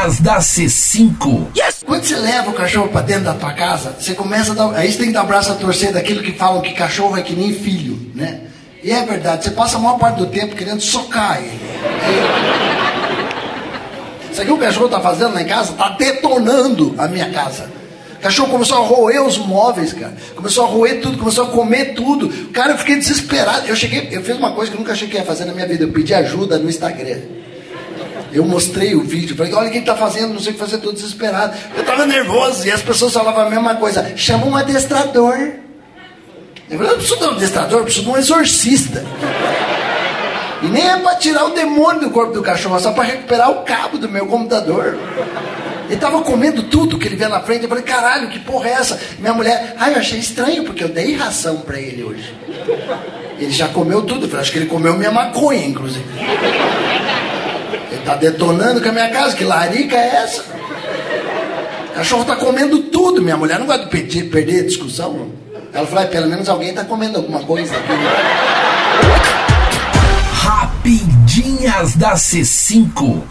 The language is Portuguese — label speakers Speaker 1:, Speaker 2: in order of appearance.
Speaker 1: Rapidinhas da C5.
Speaker 2: Quando você leva o cachorro pra dentro da tua casa, você começa a dar. Aí você tem que dar o braço a torcer daquilo que falam que cachorro é que nem filho, né? E é verdade, você passa a maior parte do tempo querendo socar ele. Isso aqui o cachorro tá fazendo lá em casa, tá detonando a minha casa. O cachorro começou a roer os móveis, cara. Começou a roer tudo, começou a comer tudo. Cara, eu fiquei desesperado. Eu cheguei, eu fiz uma coisa que eu nunca achei que ia fazer na minha vida. Eu pedi ajuda no Instagram. Eu mostrei o vídeo, falei, olha o que ele tá fazendo, não sei o que fazer, tô desesperado. Eu tava nervoso e as pessoas falavam a mesma coisa. Chama um adestrador. Eu falei, eu preciso de um adestrador, eu preciso de um exorcista. E nem é para tirar o demônio do corpo do cachorro, é só para recuperar o cabo do meu computador. Ele tava comendo tudo que ele vê na frente. Eu falei, caralho, que porra é essa? Minha mulher, ai, eu achei estranho, porque eu dei ração para ele hoje. Ele já comeu tudo. Eu falei, acho que ele comeu minha maconha, inclusive. Tá detonando com a minha casa. Que larica é essa? O cachorro tá comendo tudo. Minha mulher não gosta de perder, perder a discussão. Ela falou, ah, pelo menos alguém tá comendo alguma coisa aqui.
Speaker 1: Rapidinhas da C5.